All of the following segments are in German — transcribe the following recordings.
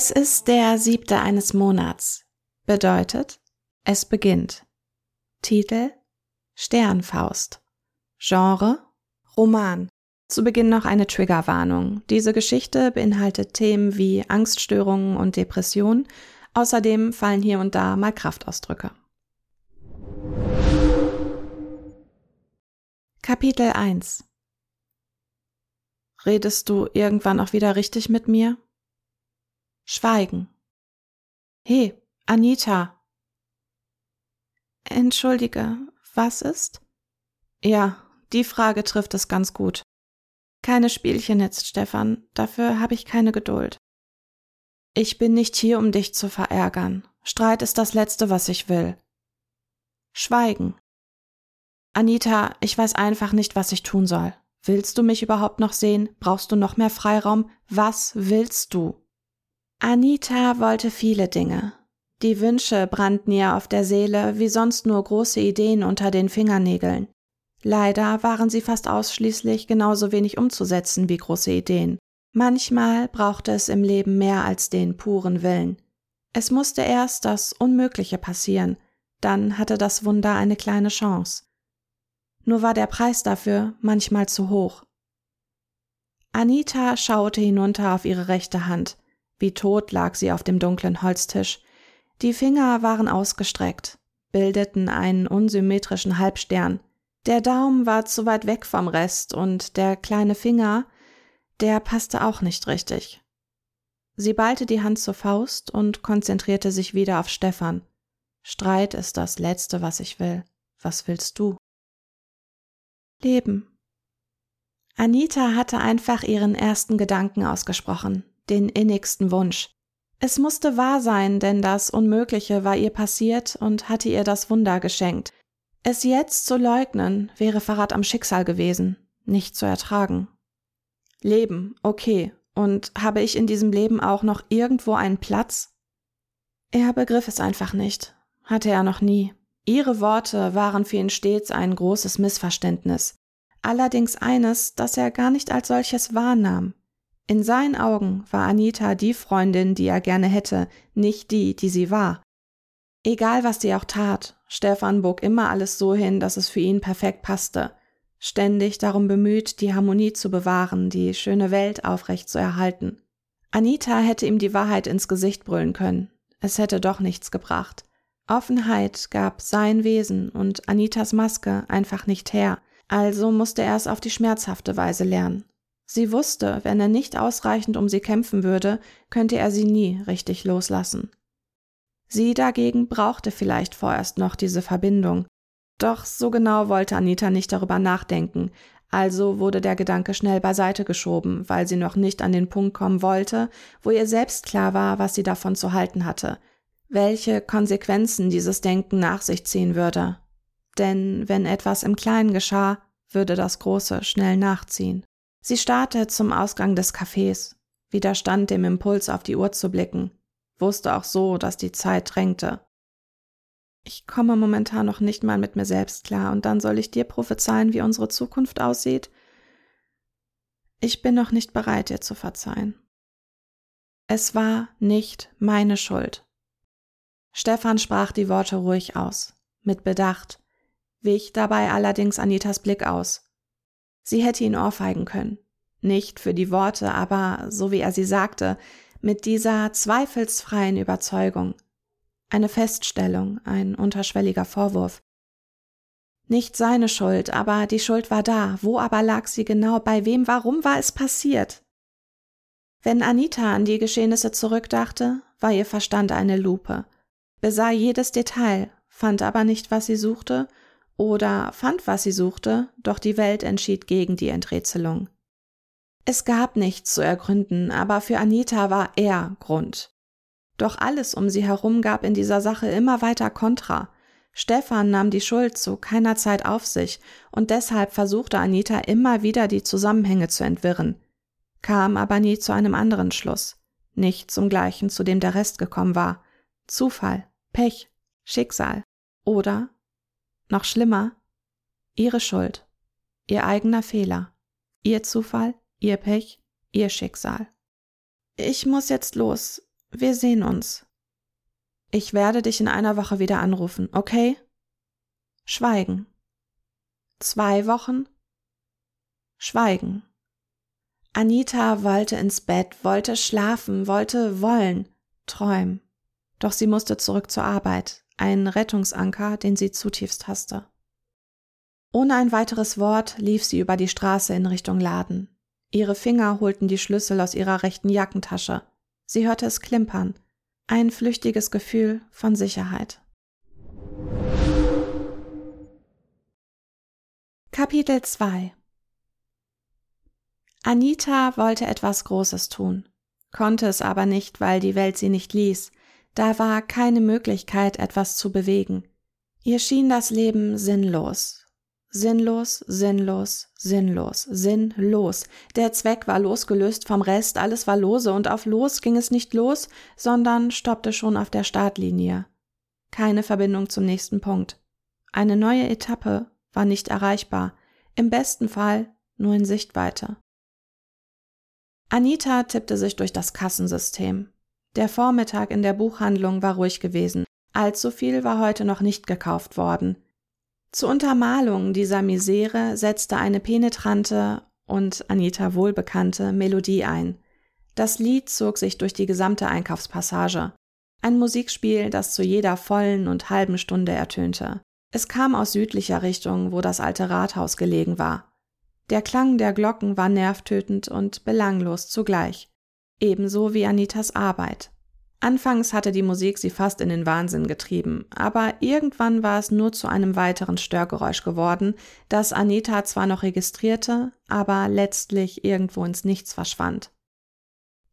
Es ist der siebte eines Monats. Bedeutet, es beginnt. Titel Sternfaust. Genre Roman. Zu Beginn noch eine Triggerwarnung. Diese Geschichte beinhaltet Themen wie Angststörungen und Depression. Außerdem fallen hier und da mal Kraftausdrücke. Kapitel 1 Redest du irgendwann auch wieder richtig mit mir? Schweigen. He, Anita. Entschuldige, was ist? Ja, die Frage trifft es ganz gut. Keine Spielchen jetzt, Stefan, dafür habe ich keine Geduld. Ich bin nicht hier, um dich zu verärgern. Streit ist das Letzte, was ich will. Schweigen. Anita, ich weiß einfach nicht, was ich tun soll. Willst du mich überhaupt noch sehen? Brauchst du noch mehr Freiraum? Was willst du? Anita wollte viele Dinge. Die Wünsche brannten ihr auf der Seele wie sonst nur große Ideen unter den Fingernägeln. Leider waren sie fast ausschließlich genauso wenig umzusetzen wie große Ideen. Manchmal brauchte es im Leben mehr als den puren Willen. Es musste erst das Unmögliche passieren, dann hatte das Wunder eine kleine Chance. Nur war der Preis dafür manchmal zu hoch. Anita schaute hinunter auf ihre rechte Hand. Wie tot lag sie auf dem dunklen Holztisch. Die Finger waren ausgestreckt, bildeten einen unsymmetrischen Halbstern. Der Daumen war zu weit weg vom Rest und der kleine Finger, der passte auch nicht richtig. Sie ballte die Hand zur Faust und konzentrierte sich wieder auf Stefan. Streit ist das Letzte, was ich will. Was willst du? Leben. Anita hatte einfach ihren ersten Gedanken ausgesprochen den innigsten Wunsch. Es musste wahr sein, denn das Unmögliche war ihr passiert und hatte ihr das Wunder geschenkt. Es jetzt zu leugnen, wäre Verrat am Schicksal gewesen, nicht zu ertragen. Leben, okay, und habe ich in diesem Leben auch noch irgendwo einen Platz? Er begriff es einfach nicht, hatte er noch nie. Ihre Worte waren für ihn stets ein großes Missverständnis, allerdings eines, das er gar nicht als solches wahrnahm. In seinen Augen war Anita die Freundin, die er gerne hätte, nicht die, die sie war. Egal, was sie auch tat, Stefan bog immer alles so hin, dass es für ihn perfekt passte, ständig darum bemüht, die Harmonie zu bewahren, die schöne Welt aufrecht zu erhalten. Anita hätte ihm die Wahrheit ins Gesicht brüllen können. Es hätte doch nichts gebracht. Offenheit gab sein Wesen und Anitas Maske einfach nicht her, also musste er es auf die schmerzhafte Weise lernen. Sie wusste, wenn er nicht ausreichend um sie kämpfen würde, könnte er sie nie richtig loslassen. Sie dagegen brauchte vielleicht vorerst noch diese Verbindung. Doch so genau wollte Anita nicht darüber nachdenken, also wurde der Gedanke schnell beiseite geschoben, weil sie noch nicht an den Punkt kommen wollte, wo ihr selbst klar war, was sie davon zu halten hatte, welche Konsequenzen dieses Denken nach sich ziehen würde. Denn wenn etwas im Kleinen geschah, würde das Große schnell nachziehen. Sie starrte zum Ausgang des Cafés, widerstand dem Impuls, auf die Uhr zu blicken, wusste auch so, dass die Zeit drängte. Ich komme momentan noch nicht mal mit mir selbst klar, und dann soll ich dir prophezeien, wie unsere Zukunft aussieht? Ich bin noch nicht bereit, dir zu verzeihen. Es war nicht meine Schuld. Stefan sprach die Worte ruhig aus, mit Bedacht, wich dabei allerdings Anitas Blick aus. Sie hätte ihn ohrfeigen können. Nicht für die Worte, aber, so wie er sie sagte, mit dieser zweifelsfreien Überzeugung. Eine Feststellung, ein unterschwelliger Vorwurf. Nicht seine Schuld, aber die Schuld war da. Wo aber lag sie genau? Bei wem? Warum war es passiert? Wenn Anita an die Geschehnisse zurückdachte, war ihr Verstand eine Lupe, besah jedes Detail, fand aber nicht, was sie suchte oder fand, was sie suchte, doch die Welt entschied gegen die Enträtselung. Es gab nichts zu ergründen, aber für Anita war er Grund. Doch alles um sie herum gab in dieser Sache immer weiter Kontra. Stefan nahm die Schuld zu keiner Zeit auf sich, und deshalb versuchte Anita immer wieder die Zusammenhänge zu entwirren, kam aber nie zu einem anderen Schluss, nicht zum gleichen, zu dem der Rest gekommen war. Zufall, Pech, Schicksal oder noch schlimmer, ihre Schuld, ihr eigener Fehler, ihr Zufall, ihr Pech, ihr Schicksal. Ich muss jetzt los. Wir sehen uns. Ich werde dich in einer Woche wieder anrufen, okay? Schweigen. Zwei Wochen? Schweigen. Anita wollte ins Bett, wollte schlafen, wollte wollen, träumen. Doch sie musste zurück zur Arbeit, ein Rettungsanker, den sie zutiefst hasste. Ohne ein weiteres Wort lief sie über die Straße in Richtung Laden. Ihre Finger holten die Schlüssel aus ihrer rechten Jackentasche. Sie hörte es klimpern. Ein flüchtiges Gefühl von Sicherheit. Kapitel 2 Anita wollte etwas Großes tun, konnte es aber nicht, weil die Welt sie nicht ließ. Da war keine Möglichkeit, etwas zu bewegen. Ihr schien das Leben sinnlos. Sinnlos, sinnlos, sinnlos, sinnlos. Der Zweck war losgelöst vom Rest, alles war lose und auf los ging es nicht los, sondern stoppte schon auf der Startlinie. Keine Verbindung zum nächsten Punkt. Eine neue Etappe war nicht erreichbar, im besten Fall nur in Sichtweite. Anita tippte sich durch das Kassensystem. Der Vormittag in der Buchhandlung war ruhig gewesen. Allzu viel war heute noch nicht gekauft worden. Zur Untermalung dieser Misere setzte eine penetrante und Anita wohlbekannte Melodie ein. Das Lied zog sich durch die gesamte Einkaufspassage. Ein Musikspiel, das zu jeder vollen und halben Stunde ertönte. Es kam aus südlicher Richtung, wo das alte Rathaus gelegen war. Der Klang der Glocken war nervtötend und belanglos zugleich, ebenso wie Anitas Arbeit. Anfangs hatte die Musik sie fast in den Wahnsinn getrieben, aber irgendwann war es nur zu einem weiteren Störgeräusch geworden, das Anita zwar noch registrierte, aber letztlich irgendwo ins Nichts verschwand.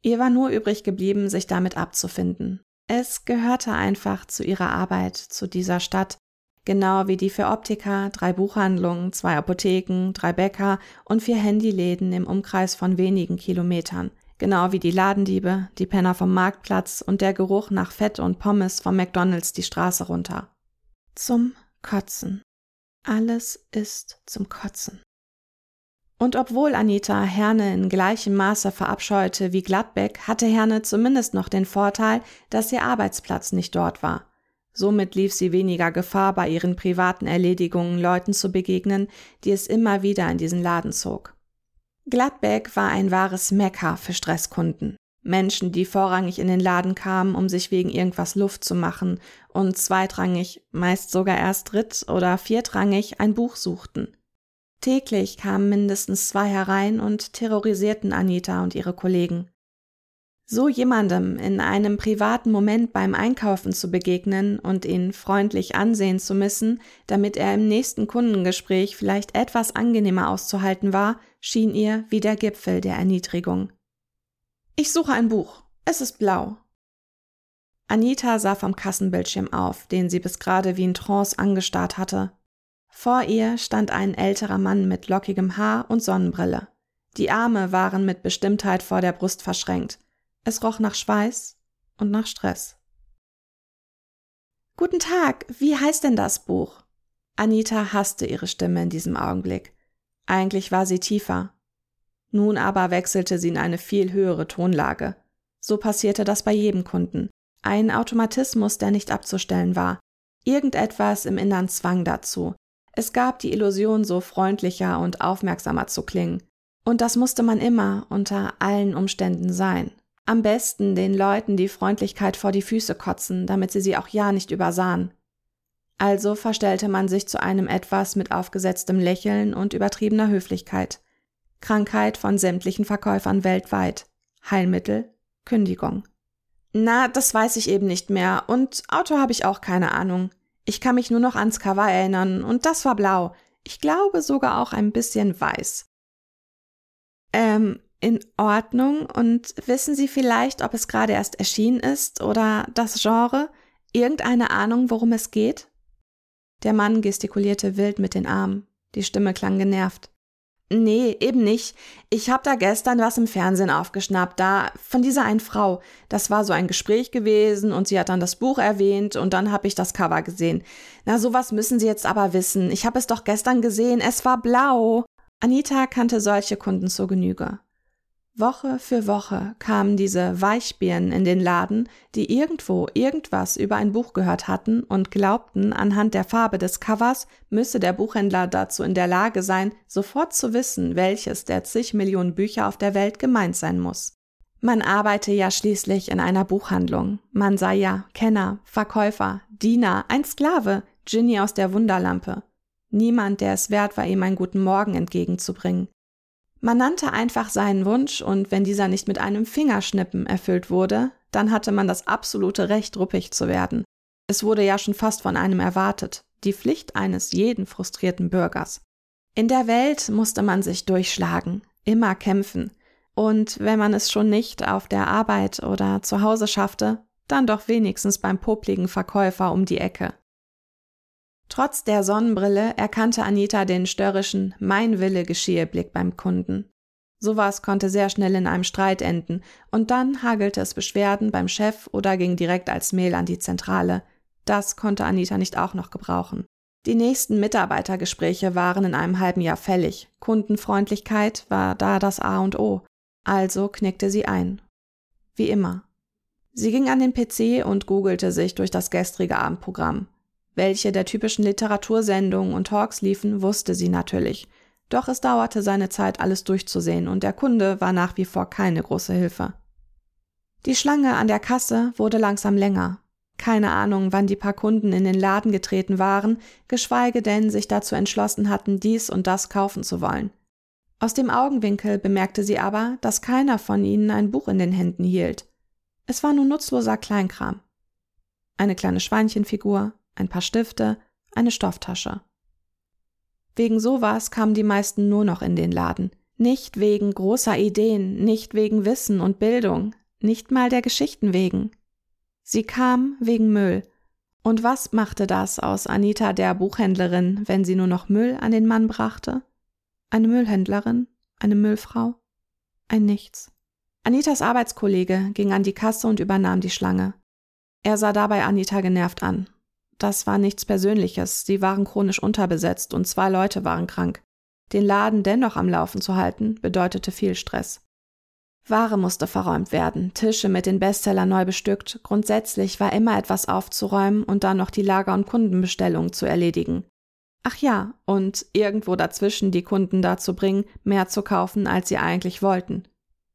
Ihr war nur übrig geblieben, sich damit abzufinden. Es gehörte einfach zu ihrer Arbeit, zu dieser Stadt, genau wie die für Optiker, drei Buchhandlungen, zwei Apotheken, drei Bäcker und vier Handyläden im Umkreis von wenigen Kilometern, genau wie die Ladendiebe, die Penner vom Marktplatz und der Geruch nach Fett und Pommes vom McDonalds die Straße runter. Zum Kotzen. Alles ist zum Kotzen. Und obwohl Anita Herne in gleichem Maße verabscheute wie Gladbeck, hatte Herne zumindest noch den Vorteil, dass ihr Arbeitsplatz nicht dort war. Somit lief sie weniger Gefahr, bei ihren privaten Erledigungen Leuten zu begegnen, die es immer wieder in diesen Laden zog. Gladbeck war ein wahres Mekka für Stresskunden. Menschen, die vorrangig in den Laden kamen, um sich wegen irgendwas Luft zu machen und zweitrangig, meist sogar erst dritt- oder viertrangig ein Buch suchten. Täglich kamen mindestens zwei herein und terrorisierten Anita und ihre Kollegen. So jemandem in einem privaten Moment beim Einkaufen zu begegnen und ihn freundlich ansehen zu müssen, damit er im nächsten Kundengespräch vielleicht etwas angenehmer auszuhalten war, schien ihr wie der Gipfel der Erniedrigung. Ich suche ein Buch. Es ist blau. Anita sah vom Kassenbildschirm auf, den sie bis gerade wie in Trance angestarrt hatte. Vor ihr stand ein älterer Mann mit lockigem Haar und Sonnenbrille. Die Arme waren mit Bestimmtheit vor der Brust verschränkt. Es roch nach Schweiß und nach Stress. Guten Tag, wie heißt denn das Buch? Anita hasste ihre Stimme in diesem Augenblick. Eigentlich war sie tiefer. Nun aber wechselte sie in eine viel höhere Tonlage. So passierte das bei jedem Kunden. Ein Automatismus, der nicht abzustellen war. Irgendetwas im Innern zwang dazu. Es gab die Illusion, so freundlicher und aufmerksamer zu klingen. Und das musste man immer unter allen Umständen sein. Am besten den Leuten die Freundlichkeit vor die Füße kotzen, damit sie sie auch ja nicht übersahen. Also verstellte man sich zu einem etwas mit aufgesetztem Lächeln und übertriebener Höflichkeit. Krankheit von sämtlichen Verkäufern weltweit. Heilmittel, Kündigung. Na, das weiß ich eben nicht mehr, und Auto habe ich auch keine Ahnung. Ich kann mich nur noch ans Cover erinnern, und das war blau. Ich glaube sogar auch ein bisschen weiß. Ähm, in Ordnung und wissen Sie vielleicht, ob es gerade erst erschienen ist oder das Genre? Irgendeine Ahnung, worum es geht? Der Mann gestikulierte wild mit den Armen. Die Stimme klang genervt. Nee, eben nicht. Ich hab da gestern was im Fernsehen aufgeschnappt, da von dieser einen Frau. Das war so ein Gespräch gewesen und sie hat dann das Buch erwähnt und dann hab ich das Cover gesehen. Na, sowas müssen Sie jetzt aber wissen. Ich hab es doch gestern gesehen, es war blau. Anita kannte solche Kunden zur Genüge. Woche für Woche kamen diese Weichbirnen in den Laden, die irgendwo irgendwas über ein Buch gehört hatten und glaubten, anhand der Farbe des Covers müsse der Buchhändler dazu in der Lage sein, sofort zu wissen, welches der zig Millionen Bücher auf der Welt gemeint sein muss. Man arbeite ja schließlich in einer Buchhandlung. Man sei ja Kenner, Verkäufer, Diener, ein Sklave, Ginny aus der Wunderlampe. Niemand, der es wert war, ihm einen guten Morgen entgegenzubringen. Man nannte einfach seinen Wunsch und wenn dieser nicht mit einem Fingerschnippen erfüllt wurde, dann hatte man das absolute Recht, ruppig zu werden. Es wurde ja schon fast von einem erwartet, die Pflicht eines jeden frustrierten Bürgers. In der Welt musste man sich durchschlagen, immer kämpfen, und wenn man es schon nicht auf der Arbeit oder zu Hause schaffte, dann doch wenigstens beim popligen Verkäufer um die Ecke. Trotz der Sonnenbrille erkannte Anita den störrischen Mein Wille geschehe Blick beim Kunden. Sowas konnte sehr schnell in einem Streit enden, und dann hagelte es Beschwerden beim Chef oder ging direkt als Mail an die Zentrale. Das konnte Anita nicht auch noch gebrauchen. Die nächsten Mitarbeitergespräche waren in einem halben Jahr fällig. Kundenfreundlichkeit war da das A und O. Also knickte sie ein. Wie immer. Sie ging an den PC und googelte sich durch das gestrige Abendprogramm. Welche der typischen Literatursendungen und Talks liefen, wusste sie natürlich. Doch es dauerte seine Zeit, alles durchzusehen, und der Kunde war nach wie vor keine große Hilfe. Die Schlange an der Kasse wurde langsam länger. Keine Ahnung, wann die paar Kunden in den Laden getreten waren, geschweige denn sich dazu entschlossen hatten, dies und das kaufen zu wollen. Aus dem Augenwinkel bemerkte sie aber, dass keiner von ihnen ein Buch in den Händen hielt. Es war nur nutzloser Kleinkram. Eine kleine Schweinchenfigur, ein paar Stifte, eine Stofftasche. Wegen sowas kamen die meisten nur noch in den Laden. Nicht wegen großer Ideen, nicht wegen Wissen und Bildung, nicht mal der Geschichten wegen. Sie kam wegen Müll. Und was machte das aus Anita der Buchhändlerin, wenn sie nur noch Müll an den Mann brachte? Eine Müllhändlerin? Eine Müllfrau? Ein Nichts. Anitas Arbeitskollege ging an die Kasse und übernahm die Schlange. Er sah dabei Anita genervt an. Das war nichts Persönliches, sie waren chronisch unterbesetzt und zwei Leute waren krank. Den Laden dennoch am Laufen zu halten, bedeutete viel Stress. Ware musste verräumt werden, Tische mit den Bestsellern neu bestückt, grundsätzlich war immer etwas aufzuräumen und dann noch die Lager- und Kundenbestellungen zu erledigen. Ach ja, und irgendwo dazwischen die Kunden dazu bringen, mehr zu kaufen, als sie eigentlich wollten.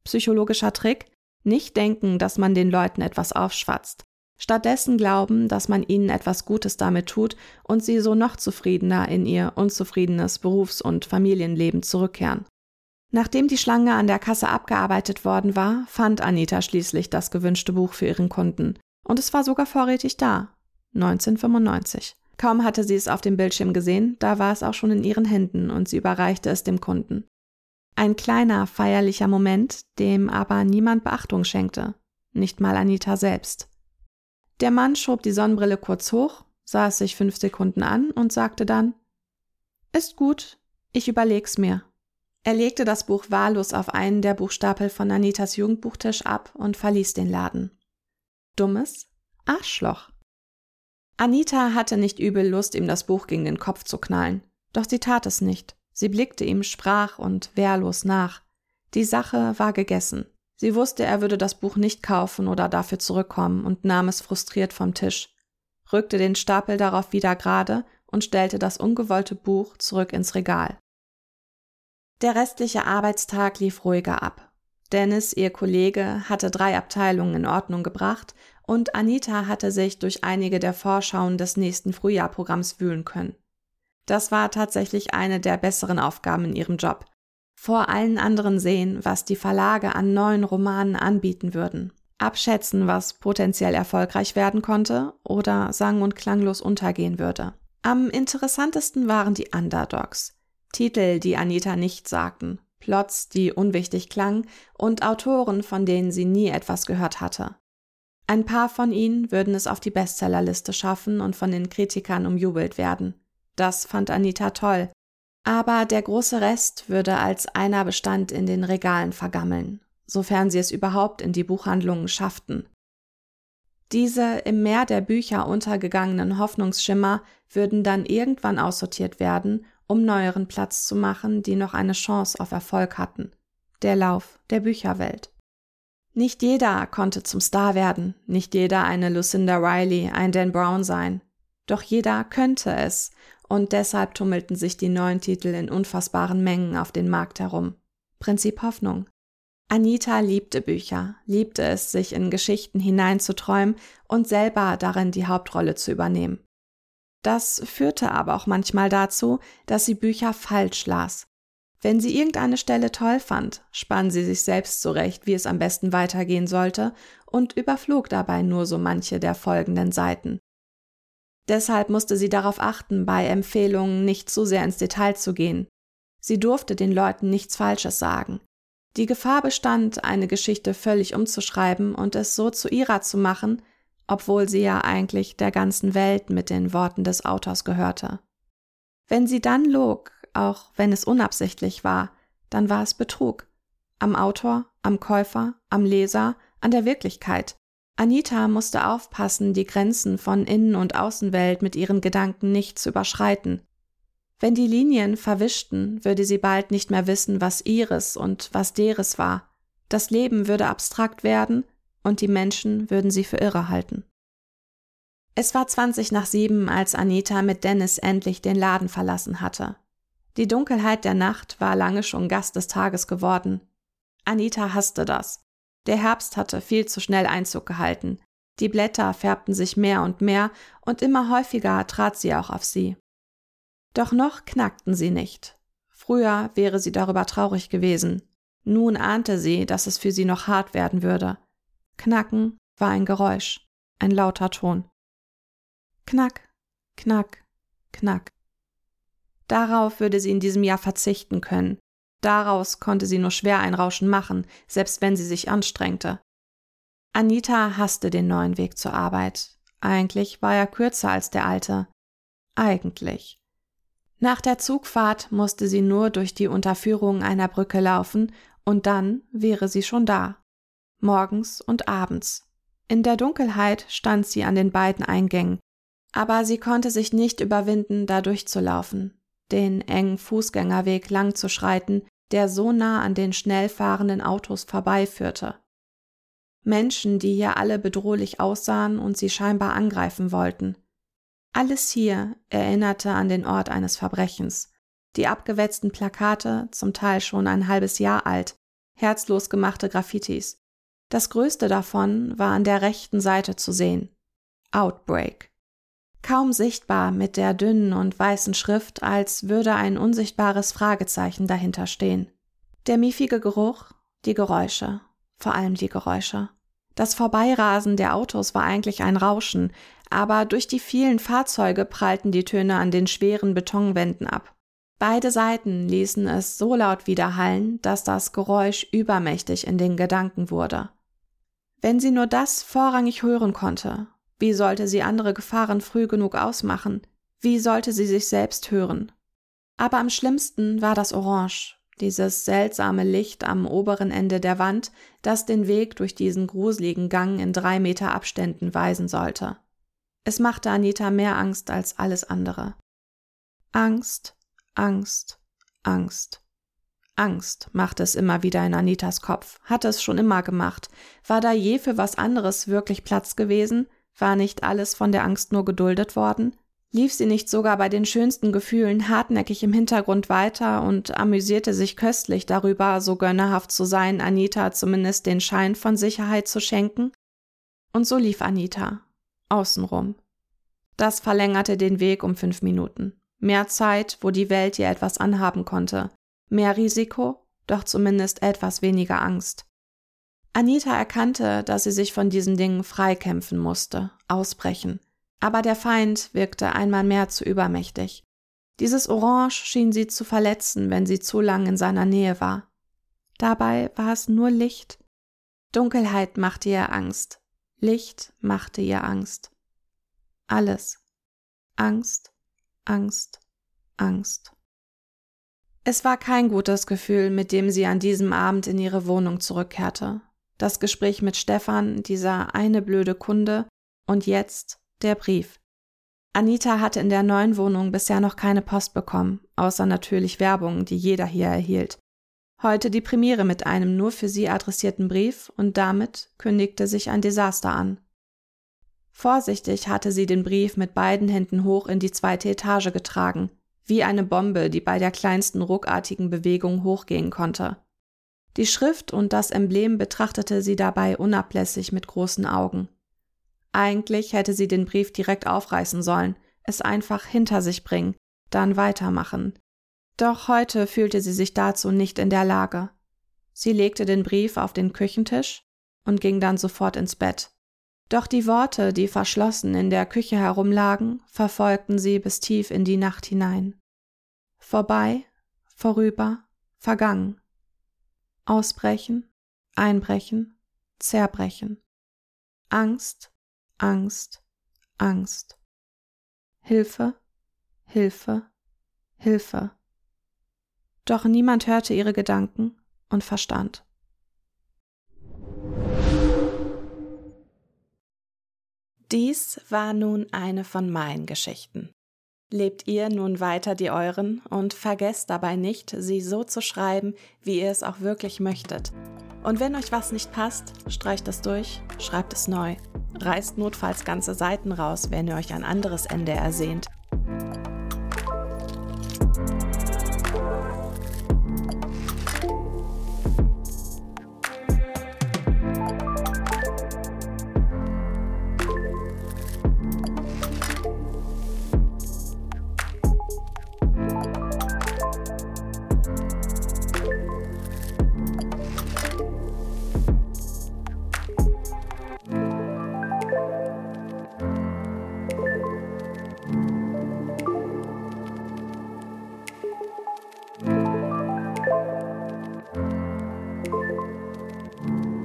Psychologischer Trick? Nicht denken, dass man den Leuten etwas aufschwatzt. Stattdessen glauben, dass man ihnen etwas Gutes damit tut und sie so noch zufriedener in ihr unzufriedenes Berufs- und Familienleben zurückkehren. Nachdem die Schlange an der Kasse abgearbeitet worden war, fand Anita schließlich das gewünschte Buch für ihren Kunden. Und es war sogar vorrätig da. 1995. Kaum hatte sie es auf dem Bildschirm gesehen, da war es auch schon in ihren Händen und sie überreichte es dem Kunden. Ein kleiner, feierlicher Moment, dem aber niemand Beachtung schenkte. Nicht mal Anita selbst. Der Mann schob die Sonnenbrille kurz hoch, sah es sich fünf Sekunden an und sagte dann Ist gut, ich überleg's mir. Er legte das Buch wahllos auf einen der Buchstapel von Anitas Jugendbuchtisch ab und verließ den Laden. Dummes Arschloch. Anita hatte nicht übel Lust, ihm das Buch gegen den Kopf zu knallen, doch sie tat es nicht. Sie blickte ihm sprach und wehrlos nach. Die Sache war gegessen. Sie wusste, er würde das Buch nicht kaufen oder dafür zurückkommen und nahm es frustriert vom Tisch, rückte den Stapel darauf wieder gerade und stellte das ungewollte Buch zurück ins Regal. Der restliche Arbeitstag lief ruhiger ab. Dennis, ihr Kollege, hatte drei Abteilungen in Ordnung gebracht und Anita hatte sich durch einige der Vorschauen des nächsten Frühjahrprogramms wühlen können. Das war tatsächlich eine der besseren Aufgaben in ihrem Job, vor allen anderen sehen, was die Verlage an neuen Romanen anbieten würden, abschätzen, was potenziell erfolgreich werden konnte oder sang- und klanglos untergehen würde. Am interessantesten waren die Underdogs, Titel, die Anita nicht sagten, Plots, die unwichtig klangen und Autoren, von denen sie nie etwas gehört hatte. Ein paar von ihnen würden es auf die Bestsellerliste schaffen und von den Kritikern umjubelt werden. Das fand Anita toll, aber der große Rest würde als einer Bestand in den Regalen vergammeln, sofern sie es überhaupt in die Buchhandlungen schafften. Diese im Meer der Bücher untergegangenen Hoffnungsschimmer würden dann irgendwann aussortiert werden, um neueren Platz zu machen, die noch eine Chance auf Erfolg hatten. der Lauf der Bücherwelt. Nicht jeder konnte zum Star werden, nicht jeder eine Lucinda Riley, ein Dan Brown sein. Doch jeder könnte es, und deshalb tummelten sich die neuen Titel in unfassbaren Mengen auf den Markt herum. Prinzip Hoffnung. Anita liebte Bücher, liebte es, sich in Geschichten hineinzuträumen und selber darin die Hauptrolle zu übernehmen. Das führte aber auch manchmal dazu, dass sie Bücher falsch las. Wenn sie irgendeine Stelle toll fand, spann sie sich selbst zurecht, wie es am besten weitergehen sollte, und überflog dabei nur so manche der folgenden Seiten. Deshalb musste sie darauf achten, bei Empfehlungen nicht zu sehr ins Detail zu gehen. Sie durfte den Leuten nichts Falsches sagen. Die Gefahr bestand, eine Geschichte völlig umzuschreiben und es so zu ihrer zu machen, obwohl sie ja eigentlich der ganzen Welt mit den Worten des Autors gehörte. Wenn sie dann log, auch wenn es unabsichtlich war, dann war es Betrug. Am Autor, am Käufer, am Leser, an der Wirklichkeit. Anita musste aufpassen, die Grenzen von Innen- und Außenwelt mit ihren Gedanken nicht zu überschreiten. Wenn die Linien verwischten, würde sie bald nicht mehr wissen, was ihres und was deres war. Das Leben würde abstrakt werden und die Menschen würden sie für irre halten. Es war zwanzig nach sieben, als Anita mit Dennis endlich den Laden verlassen hatte. Die Dunkelheit der Nacht war lange schon Gast des Tages geworden. Anita hasste das. Der Herbst hatte viel zu schnell Einzug gehalten. Die Blätter färbten sich mehr und mehr, und immer häufiger trat sie auch auf sie. Doch noch knackten sie nicht. Früher wäre sie darüber traurig gewesen. Nun ahnte sie, dass es für sie noch hart werden würde. Knacken war ein Geräusch, ein lauter Ton. Knack, knack, knack. Darauf würde sie in diesem Jahr verzichten können. Daraus konnte sie nur schwer ein Rauschen machen, selbst wenn sie sich anstrengte. Anita hasste den neuen Weg zur Arbeit. Eigentlich war er kürzer als der alte. Eigentlich. Nach der Zugfahrt musste sie nur durch die Unterführung einer Brücke laufen, und dann wäre sie schon da. Morgens und abends. In der Dunkelheit stand sie an den beiden Eingängen, aber sie konnte sich nicht überwinden, da durchzulaufen den engen Fußgängerweg lang zu schreiten, der so nah an den schnell fahrenden Autos vorbeiführte. Menschen, die hier alle bedrohlich aussahen und sie scheinbar angreifen wollten. Alles hier erinnerte an den Ort eines Verbrechens. Die abgewetzten Plakate, zum Teil schon ein halbes Jahr alt, herzlos gemachte Graffitis. Das größte davon war an der rechten Seite zu sehen. Outbreak kaum sichtbar mit der dünnen und weißen Schrift, als würde ein unsichtbares Fragezeichen dahinter stehen. Der miefige Geruch, die Geräusche, vor allem die Geräusche. Das Vorbeirasen der Autos war eigentlich ein Rauschen, aber durch die vielen Fahrzeuge prallten die Töne an den schweren Betonwänden ab. Beide Seiten ließen es so laut widerhallen, dass das Geräusch übermächtig in den Gedanken wurde. Wenn sie nur das vorrangig hören konnte, wie sollte sie andere Gefahren früh genug ausmachen? Wie sollte sie sich selbst hören? Aber am schlimmsten war das Orange, dieses seltsame Licht am oberen Ende der Wand, das den Weg durch diesen gruseligen Gang in drei Meter Abständen weisen sollte. Es machte Anita mehr Angst als alles andere. Angst, Angst, Angst. Angst machte es immer wieder in Anitas Kopf, hatte es schon immer gemacht. War da je für was anderes wirklich Platz gewesen? War nicht alles von der Angst nur geduldet worden? Lief sie nicht sogar bei den schönsten Gefühlen hartnäckig im Hintergrund weiter und amüsierte sich köstlich darüber, so gönnerhaft zu sein, Anita zumindest den Schein von Sicherheit zu schenken? Und so lief Anita. Außenrum. Das verlängerte den Weg um fünf Minuten. Mehr Zeit, wo die Welt ihr etwas anhaben konnte. Mehr Risiko, doch zumindest etwas weniger Angst. Anita erkannte, dass sie sich von diesen Dingen freikämpfen musste, ausbrechen. Aber der Feind wirkte einmal mehr zu übermächtig. Dieses Orange schien sie zu verletzen, wenn sie zu lang in seiner Nähe war. Dabei war es nur Licht. Dunkelheit machte ihr Angst. Licht machte ihr Angst. Alles. Angst, Angst, Angst. Es war kein gutes Gefühl, mit dem sie an diesem Abend in ihre Wohnung zurückkehrte das Gespräch mit Stefan, dieser eine blöde Kunde und jetzt der Brief. Anita hatte in der neuen Wohnung bisher noch keine Post bekommen, außer natürlich Werbung, die jeder hier erhielt. Heute die Premiere mit einem nur für sie adressierten Brief und damit kündigte sich ein Desaster an. Vorsichtig hatte sie den Brief mit beiden Händen hoch in die zweite Etage getragen, wie eine Bombe, die bei der kleinsten ruckartigen Bewegung hochgehen konnte. Die Schrift und das Emblem betrachtete sie dabei unablässig mit großen Augen. Eigentlich hätte sie den Brief direkt aufreißen sollen, es einfach hinter sich bringen, dann weitermachen, doch heute fühlte sie sich dazu nicht in der Lage. Sie legte den Brief auf den Küchentisch und ging dann sofort ins Bett. Doch die Worte, die verschlossen in der Küche herumlagen, verfolgten sie bis tief in die Nacht hinein. Vorbei, vorüber, vergangen. Ausbrechen, einbrechen, zerbrechen. Angst, Angst, Angst. Hilfe, Hilfe, Hilfe doch niemand hörte ihre Gedanken und verstand. Dies war nun eine von meinen Geschichten. Lebt ihr nun weiter die euren und vergesst dabei nicht, sie so zu schreiben, wie ihr es auch wirklich möchtet. Und wenn euch was nicht passt, streicht es durch, schreibt es neu. Reißt notfalls ganze Seiten raus, wenn ihr euch ein anderes Ende ersehnt.